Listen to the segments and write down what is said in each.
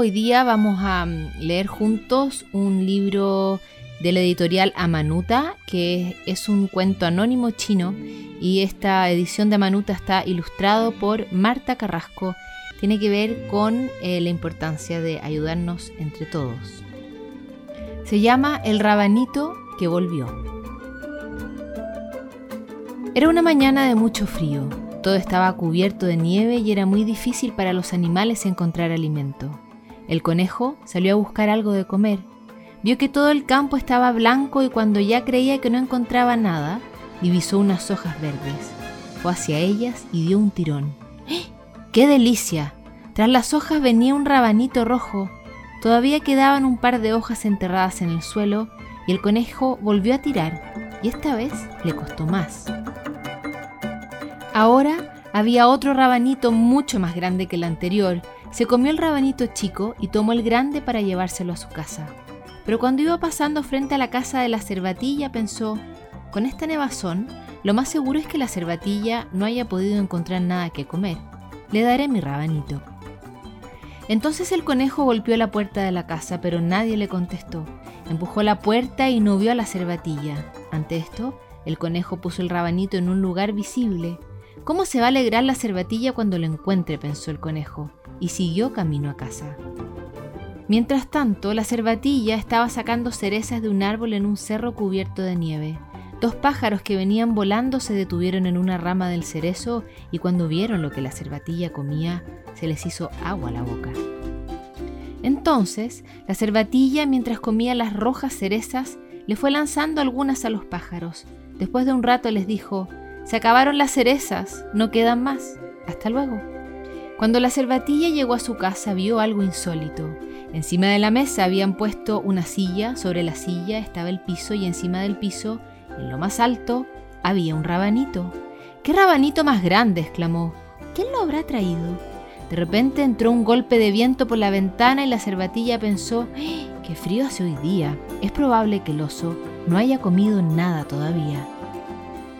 Hoy día vamos a mm, leer juntos un libro de la editorial Amanuta, que es un cuento anónimo chino y esta edición de Amanuta está ilustrado por Marta Carrasco. Tiene que ver con eh, la importancia de ayudarnos entre todos. Se llama El rabanito que volvió. Era una mañana de mucho frío. Todo estaba cubierto de nieve y era muy difícil para los animales encontrar alimento. El conejo salió a buscar algo de comer. Vio que todo el campo estaba blanco y cuando ya creía que no encontraba nada, divisó unas hojas verdes. Fue hacia ellas y dio un tirón. ¡Eh! ¡Qué delicia! Tras las hojas venía un rabanito rojo. Todavía quedaban un par de hojas enterradas en el suelo y el conejo volvió a tirar, y esta vez le costó más. Ahora había otro rabanito mucho más grande que el anterior se comió el rabanito chico y tomó el grande para llevárselo a su casa. Pero cuando iba pasando frente a la casa de la cervatilla pensó, con esta nevazón, lo más seguro es que la cervatilla no haya podido encontrar nada que comer. Le daré mi rabanito. Entonces el conejo golpeó la puerta de la casa, pero nadie le contestó. Empujó la puerta y no vio a la cervatilla. Ante esto, el conejo puso el rabanito en un lugar visible. ¿Cómo se va a alegrar la cervatilla cuando lo encuentre? pensó el conejo y siguió camino a casa. Mientras tanto, la cervatilla estaba sacando cerezas de un árbol en un cerro cubierto de nieve. Dos pájaros que venían volando se detuvieron en una rama del cerezo y cuando vieron lo que la cervatilla comía, se les hizo agua a la boca. Entonces, la cervatilla, mientras comía las rojas cerezas, le fue lanzando algunas a los pájaros. Después de un rato les dijo, se acabaron las cerezas, no quedan más. Hasta luego. Cuando la cervatilla llegó a su casa vio algo insólito. Encima de la mesa habían puesto una silla, sobre la silla estaba el piso y encima del piso, en lo más alto, había un rabanito. ¡Qué rabanito más grande! exclamó. ¿Quién lo habrá traído? De repente entró un golpe de viento por la ventana y la cervatilla pensó, ¡Eh! ¡qué frío hace hoy día! Es probable que el oso no haya comido nada todavía.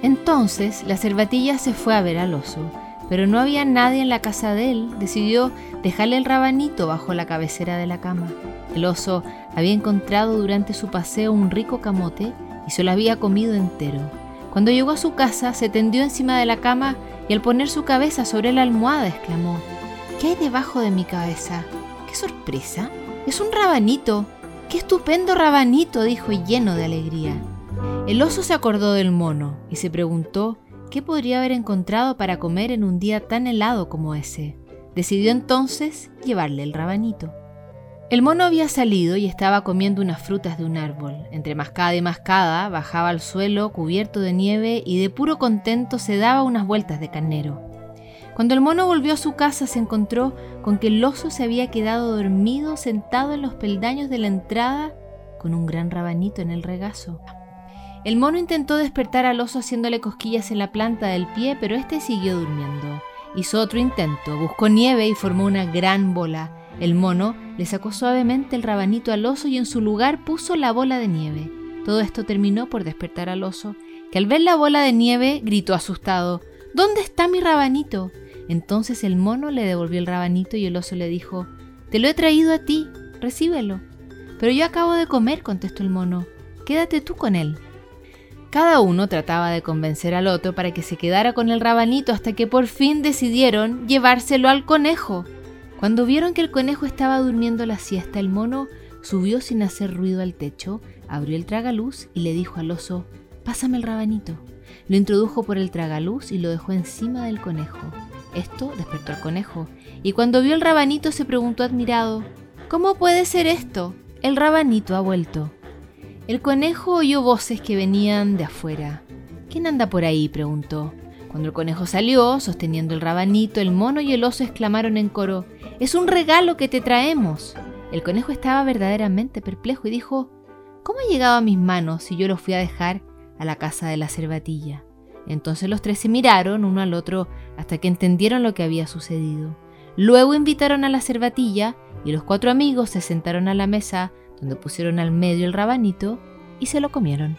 Entonces la cervatilla se fue a ver al oso pero no había nadie en la casa de él, decidió dejarle el rabanito bajo la cabecera de la cama. El oso había encontrado durante su paseo un rico camote y se lo había comido entero. Cuando llegó a su casa, se tendió encima de la cama y al poner su cabeza sobre la almohada exclamó, ¿Qué hay debajo de mi cabeza? ¡Qué sorpresa! Es un rabanito. ¡Qué estupendo rabanito! dijo lleno de alegría. El oso se acordó del mono y se preguntó ¿Qué podría haber encontrado para comer en un día tan helado como ese? Decidió entonces llevarle el rabanito. El mono había salido y estaba comiendo unas frutas de un árbol. Entre mascada y mascada bajaba al suelo cubierto de nieve y de puro contento se daba unas vueltas de carnero. Cuando el mono volvió a su casa se encontró con que el oso se había quedado dormido sentado en los peldaños de la entrada con un gran rabanito en el regazo. El mono intentó despertar al oso haciéndole cosquillas en la planta del pie, pero este siguió durmiendo. Hizo otro intento, buscó nieve y formó una gran bola. El mono le sacó suavemente el rabanito al oso y en su lugar puso la bola de nieve. Todo esto terminó por despertar al oso, que al ver la bola de nieve gritó asustado, ¿Dónde está mi rabanito? Entonces el mono le devolvió el rabanito y el oso le dijo, Te lo he traído a ti, recíbelo. Pero yo acabo de comer, contestó el mono, quédate tú con él. Cada uno trataba de convencer al otro para que se quedara con el rabanito hasta que por fin decidieron llevárselo al conejo. Cuando vieron que el conejo estaba durmiendo la siesta, el mono subió sin hacer ruido al techo, abrió el tragaluz y le dijo al oso, Pásame el rabanito. Lo introdujo por el tragaluz y lo dejó encima del conejo. Esto despertó al conejo, y cuando vio el rabanito se preguntó admirado, ¿Cómo puede ser esto? El rabanito ha vuelto. El conejo oyó voces que venían de afuera. ¿Quién anda por ahí? preguntó. Cuando el conejo salió, sosteniendo el rabanito, el mono y el oso exclamaron en coro, Es un regalo que te traemos. El conejo estaba verdaderamente perplejo y dijo, ¿Cómo ha llegado a mis manos si yo lo fui a dejar a la casa de la cervatilla? Entonces los tres se miraron uno al otro hasta que entendieron lo que había sucedido. Luego invitaron a la cervatilla y los cuatro amigos se sentaron a la mesa donde pusieron al medio el rabanito y se lo comieron.